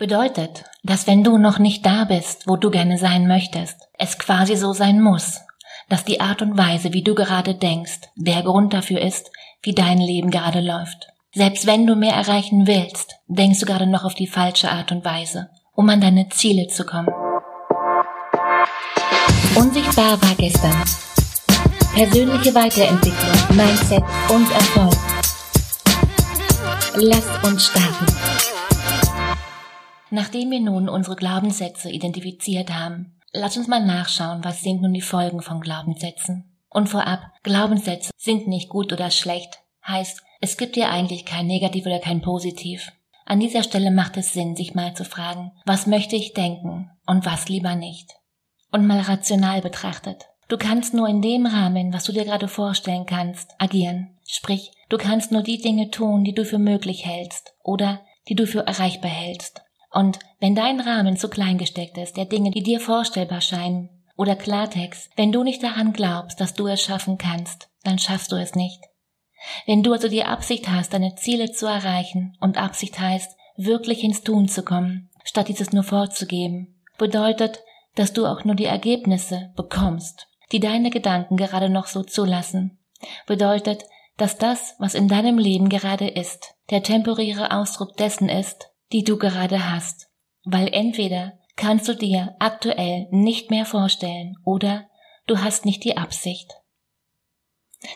Bedeutet, dass wenn du noch nicht da bist, wo du gerne sein möchtest, es quasi so sein muss, dass die Art und Weise, wie du gerade denkst, der Grund dafür ist, wie dein Leben gerade läuft. Selbst wenn du mehr erreichen willst, denkst du gerade noch auf die falsche Art und Weise, um an deine Ziele zu kommen. Unsichtbar war gestern. Persönliche Weiterentwicklung, Mindset und Erfolg. Lass uns starten. Nachdem wir nun unsere Glaubenssätze identifiziert haben, lass uns mal nachschauen, was sind nun die Folgen von Glaubenssätzen. Und vorab, Glaubenssätze sind nicht gut oder schlecht, heißt, es gibt hier eigentlich kein Negativ oder kein Positiv. An dieser Stelle macht es Sinn, sich mal zu fragen, was möchte ich denken und was lieber nicht. Und mal rational betrachtet. Du kannst nur in dem Rahmen, was du dir gerade vorstellen kannst, agieren. Sprich, du kannst nur die Dinge tun, die du für möglich hältst oder die du für erreichbar hältst. Und wenn dein Rahmen zu klein gesteckt ist, der Dinge, die dir vorstellbar scheinen, oder Klartext, wenn du nicht daran glaubst, dass du es schaffen kannst, dann schaffst du es nicht. Wenn du also die Absicht hast, deine Ziele zu erreichen, und Absicht heißt, wirklich ins Tun zu kommen, statt dieses nur vorzugeben, bedeutet, dass du auch nur die Ergebnisse bekommst, die deine Gedanken gerade noch so zulassen, bedeutet, dass das, was in deinem Leben gerade ist, der temporäre Ausdruck dessen ist, die du gerade hast, weil entweder kannst du dir aktuell nicht mehr vorstellen oder du hast nicht die Absicht.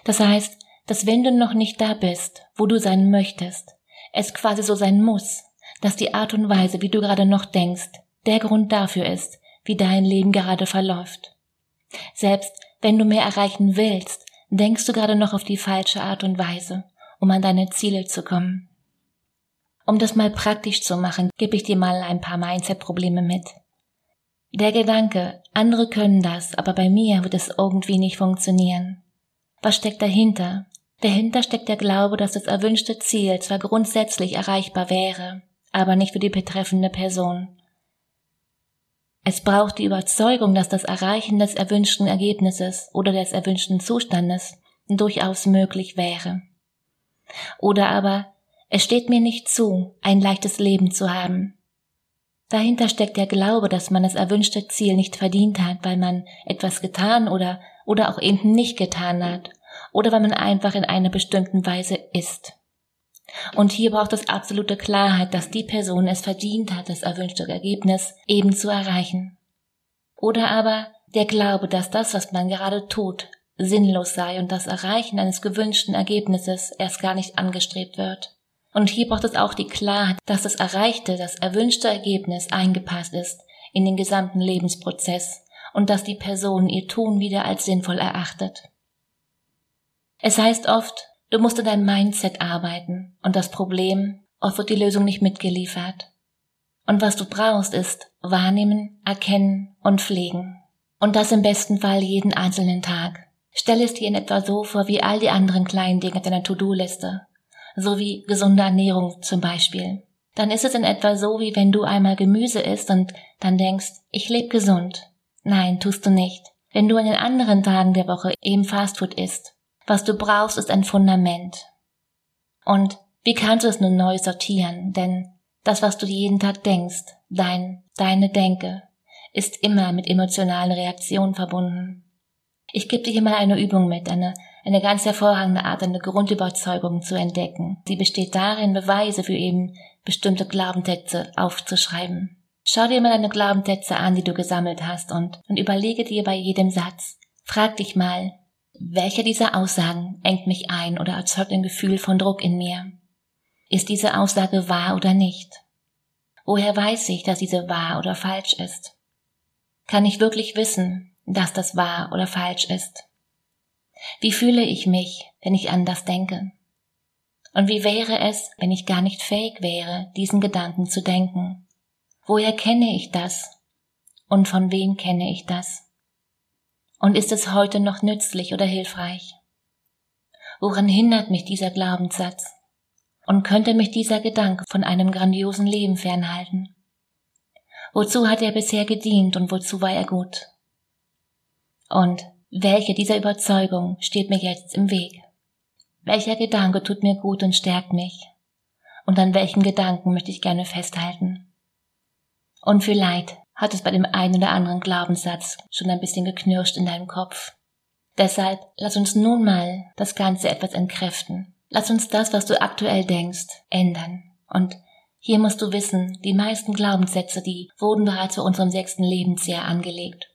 Das heißt, dass wenn du noch nicht da bist, wo du sein möchtest, es quasi so sein muss, dass die Art und Weise, wie du gerade noch denkst, der Grund dafür ist, wie dein Leben gerade verläuft. Selbst wenn du mehr erreichen willst, denkst du gerade noch auf die falsche Art und Weise, um an deine Ziele zu kommen. Um das mal praktisch zu machen, gebe ich dir mal ein paar Mindset-Probleme mit. Der Gedanke, andere können das, aber bei mir wird es irgendwie nicht funktionieren. Was steckt dahinter? Dahinter steckt der Glaube, dass das erwünschte Ziel zwar grundsätzlich erreichbar wäre, aber nicht für die betreffende Person. Es braucht die Überzeugung, dass das Erreichen des erwünschten Ergebnisses oder des erwünschten Zustandes durchaus möglich wäre. Oder aber es steht mir nicht zu, ein leichtes Leben zu haben. Dahinter steckt der Glaube, dass man das erwünschte Ziel nicht verdient hat, weil man etwas getan oder, oder auch eben nicht getan hat, oder weil man einfach in einer bestimmten Weise ist. Und hier braucht es absolute Klarheit, dass die Person es verdient hat, das erwünschte Ergebnis eben zu erreichen. Oder aber der Glaube, dass das, was man gerade tut, sinnlos sei und das Erreichen eines gewünschten Ergebnisses erst gar nicht angestrebt wird. Und hier braucht es auch die Klarheit, dass das erreichte, das erwünschte Ergebnis eingepasst ist in den gesamten Lebensprozess und dass die Person ihr Tun wieder als sinnvoll erachtet. Es heißt oft, du musst in deinem Mindset arbeiten und das Problem, oft wird die Lösung nicht mitgeliefert. Und was du brauchst ist wahrnehmen, erkennen und pflegen. Und das im besten Fall jeden einzelnen Tag. Stell es dir in etwa so vor wie all die anderen kleinen Dinge deiner To-Do-Liste sowie gesunde Ernährung zum Beispiel. Dann ist es in etwa so, wie wenn du einmal Gemüse isst und dann denkst, ich lebe gesund. Nein, tust du nicht. Wenn du an den anderen Tagen der Woche eben Fastfood isst. Was du brauchst, ist ein Fundament. Und wie kannst du es nun neu sortieren? Denn das, was du jeden Tag denkst, dein, deine Denke, ist immer mit emotionalen Reaktionen verbunden. Ich gebe dir hier mal eine Übung mit, eine eine ganz hervorragende Art, eine Grundüberzeugung zu entdecken. Sie besteht darin, Beweise für eben bestimmte Glaubenssätze aufzuschreiben. Schau dir mal deine Glaubenssätze an, die du gesammelt hast und, und überlege dir bei jedem Satz. Frag dich mal, welche dieser Aussagen engt mich ein oder erzeugt ein Gefühl von Druck in mir? Ist diese Aussage wahr oder nicht? Woher weiß ich, dass diese wahr oder falsch ist? Kann ich wirklich wissen, dass das wahr oder falsch ist? Wie fühle ich mich, wenn ich anders denke? Und wie wäre es, wenn ich gar nicht fähig wäre, diesen Gedanken zu denken? Woher kenne ich das? Und von wem kenne ich das? Und ist es heute noch nützlich oder hilfreich? Woran hindert mich dieser Glaubenssatz? Und könnte mich dieser Gedanke von einem grandiosen Leben fernhalten? Wozu hat er bisher gedient und wozu war er gut? Und welche dieser Überzeugung steht mir jetzt im Weg? Welcher Gedanke tut mir gut und stärkt mich? Und an welchen Gedanken möchte ich gerne festhalten? Und vielleicht hat es bei dem einen oder anderen Glaubenssatz schon ein bisschen geknirscht in deinem Kopf. Deshalb lass uns nun mal das Ganze etwas entkräften. Lass uns das, was du aktuell denkst, ändern. Und hier musst du wissen, die meisten Glaubenssätze, die wurden bereits vor unserem sechsten Lebensjahr angelegt.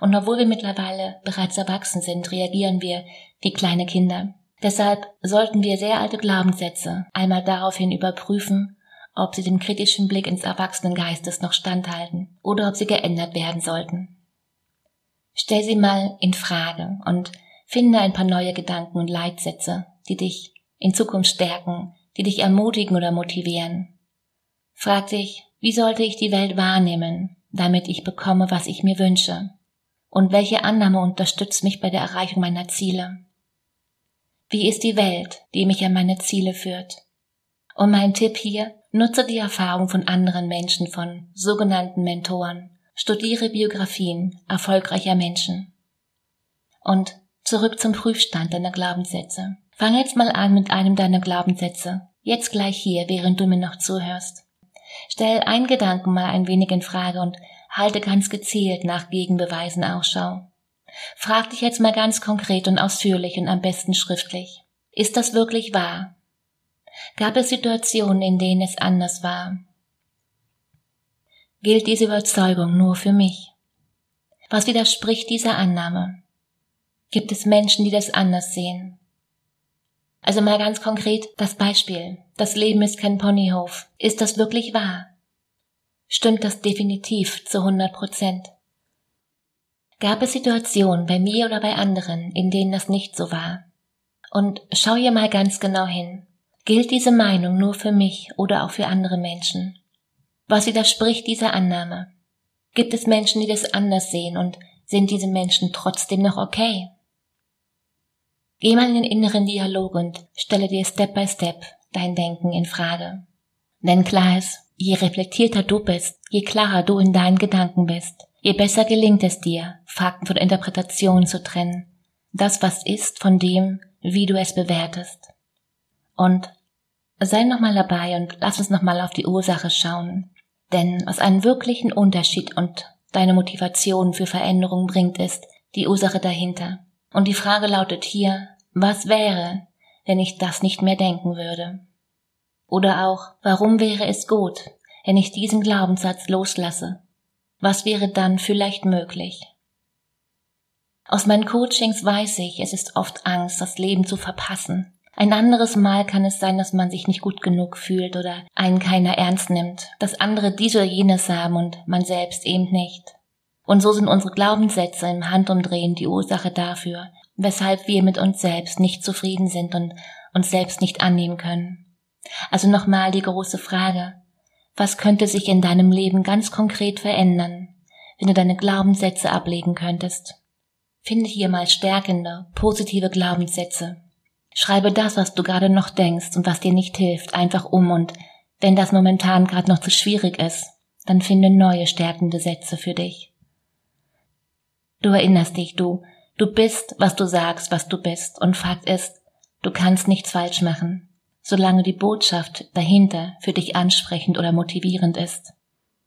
Und obwohl wir mittlerweile bereits erwachsen sind, reagieren wir wie kleine Kinder. Deshalb sollten wir sehr alte Glaubenssätze einmal daraufhin überprüfen, ob sie dem kritischen Blick ins Erwachsenengeistes noch standhalten oder ob sie geändert werden sollten. Stell sie mal in Frage und finde ein paar neue Gedanken und Leitsätze, die dich in Zukunft stärken, die dich ermutigen oder motivieren. Frag dich, wie sollte ich die Welt wahrnehmen, damit ich bekomme, was ich mir wünsche? Und welche Annahme unterstützt mich bei der Erreichung meiner Ziele? Wie ist die Welt, die mich an meine Ziele führt? Und mein Tipp hier, nutze die Erfahrung von anderen Menschen, von sogenannten Mentoren. Studiere Biografien erfolgreicher Menschen. Und zurück zum Prüfstand deiner Glaubenssätze. Fang jetzt mal an mit einem deiner Glaubenssätze. Jetzt gleich hier, während du mir noch zuhörst. Stell einen Gedanken mal ein wenig in Frage und halte ganz gezielt nach Gegenbeweisen Ausschau. Frag dich jetzt mal ganz konkret und ausführlich und am besten schriftlich. Ist das wirklich wahr? Gab es Situationen, in denen es anders war? Gilt diese Überzeugung nur für mich? Was widerspricht dieser Annahme? Gibt es Menschen, die das anders sehen? Also mal ganz konkret das Beispiel. Das Leben ist kein Ponyhof. Ist das wirklich wahr? Stimmt das definitiv zu 100 Prozent? Gab es Situationen bei mir oder bei anderen, in denen das nicht so war? Und schau hier mal ganz genau hin. Gilt diese Meinung nur für mich oder auch für andere Menschen? Was widerspricht dieser Annahme? Gibt es Menschen, die das anders sehen und sind diese Menschen trotzdem noch okay? Geh mal in den inneren Dialog und stelle dir Step by Step dein Denken in Frage. Denn klar ist, je reflektierter du bist, je klarer du in deinen Gedanken bist, Je besser gelingt es dir, Fakten von Interpretationen zu trennen, das, was ist, von dem, wie du es bewertest. Und sei nochmal dabei und lass uns nochmal auf die Ursache schauen. Denn was einen wirklichen Unterschied und deine Motivation für Veränderung bringt, ist die Ursache dahinter. Und die Frage lautet hier, was wäre, wenn ich das nicht mehr denken würde? Oder auch, warum wäre es gut, wenn ich diesen Glaubenssatz loslasse was wäre dann vielleicht möglich? Aus meinen Coachings weiß ich, es ist oft Angst, das Leben zu verpassen. Ein anderes Mal kann es sein, dass man sich nicht gut genug fühlt oder einen keiner ernst nimmt, dass andere dies oder jenes haben und man selbst eben nicht. Und so sind unsere Glaubenssätze im Handumdrehen die Ursache dafür, weshalb wir mit uns selbst nicht zufrieden sind und uns selbst nicht annehmen können. Also nochmal die große Frage, was könnte sich in deinem Leben ganz konkret verändern, wenn du deine Glaubenssätze ablegen könntest? Finde hier mal stärkende, positive Glaubenssätze. Schreibe das, was du gerade noch denkst und was dir nicht hilft, einfach um und wenn das momentan gerade noch zu schwierig ist, dann finde neue stärkende Sätze für dich. Du erinnerst dich, du, du bist, was du sagst, was du bist und Fakt ist, du kannst nichts falsch machen solange die Botschaft dahinter für dich ansprechend oder motivierend ist.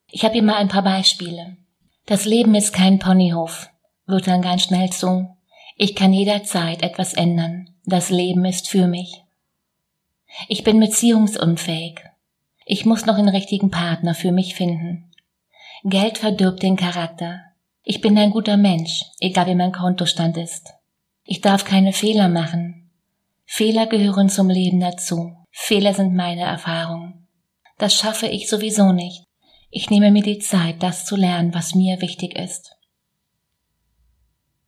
Ich habe hier mal ein paar Beispiele. Das Leben ist kein Ponyhof, wird dann ganz schnell zu. Ich kann jederzeit etwas ändern. Das Leben ist für mich. Ich bin beziehungsunfähig. Ich muss noch den richtigen Partner für mich finden. Geld verdirbt den Charakter. Ich bin ein guter Mensch, egal wie mein Kontostand ist. Ich darf keine Fehler machen. Fehler gehören zum Leben dazu. Fehler sind meine Erfahrung. Das schaffe ich sowieso nicht. Ich nehme mir die Zeit, das zu lernen, was mir wichtig ist.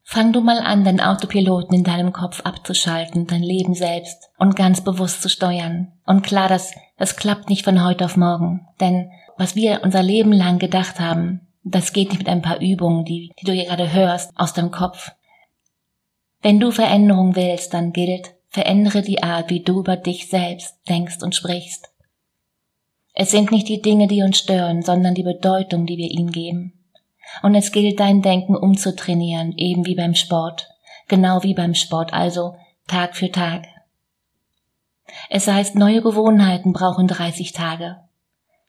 Fang du mal an, den Autopiloten in deinem Kopf abzuschalten, dein Leben selbst und ganz bewusst zu steuern. Und klar, das, das klappt nicht von heute auf morgen. Denn was wir unser Leben lang gedacht haben, das geht nicht mit ein paar Übungen, die, die du hier gerade hörst, aus deinem Kopf. Wenn du Veränderung willst, dann gilt, Verändere die Art, wie du über dich selbst denkst und sprichst. Es sind nicht die Dinge, die uns stören, sondern die Bedeutung, die wir ihnen geben. Und es gilt, dein Denken umzutrainieren, eben wie beim Sport. Genau wie beim Sport, also Tag für Tag. Es heißt, neue Gewohnheiten brauchen 30 Tage.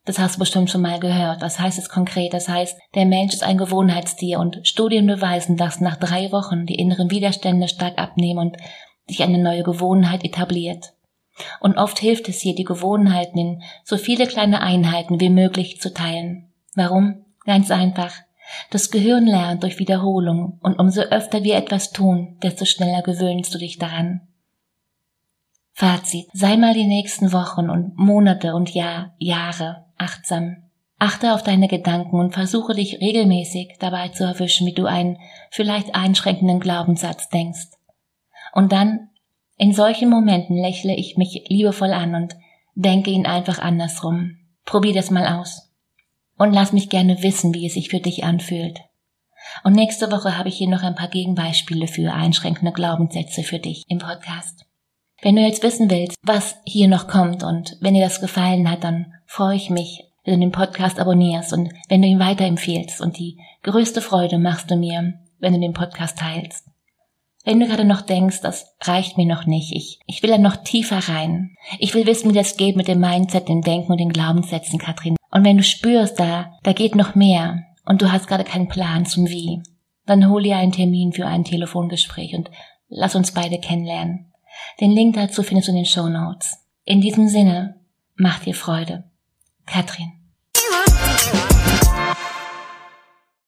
Das hast du bestimmt schon mal gehört. Was heißt es konkret? Das heißt, der Mensch ist ein Gewohnheitstier und Studien beweisen, dass nach drei Wochen die inneren Widerstände stark abnehmen und sich eine neue Gewohnheit etabliert. Und oft hilft es hier, die Gewohnheiten in so viele kleine Einheiten wie möglich zu teilen. Warum? Ganz einfach. Das Gehirn lernt durch Wiederholung und umso öfter wir etwas tun, desto schneller gewöhnst du dich daran. Fazit. Sei mal die nächsten Wochen und Monate und Jahr, Jahre achtsam. Achte auf deine Gedanken und versuche dich regelmäßig dabei zu erwischen, wie du einen vielleicht einschränkenden Glaubenssatz denkst. Und dann, in solchen Momenten lächle ich mich liebevoll an und denke ihn einfach andersrum. Probier das mal aus. Und lass mich gerne wissen, wie es sich für dich anfühlt. Und nächste Woche habe ich hier noch ein paar Gegenbeispiele für einschränkende Glaubenssätze für dich im Podcast. Wenn du jetzt wissen willst, was hier noch kommt und wenn dir das gefallen hat, dann freue ich mich, wenn du den Podcast abonnierst und wenn du ihn weiterempfehlst und die größte Freude machst du mir, wenn du den Podcast teilst. Wenn du gerade noch denkst, das reicht mir noch nicht, ich, ich will da noch tiefer rein. Ich will wissen, wie das geht mit dem Mindset, dem Denken und den Glaubenssätzen, Katrin. Und wenn du spürst, da, da geht noch mehr und du hast gerade keinen Plan zum Wie, dann hol dir einen Termin für ein Telefongespräch und lass uns beide kennenlernen. Den Link dazu findest du in den Show Notes. In diesem Sinne, mach dir Freude. Katrin.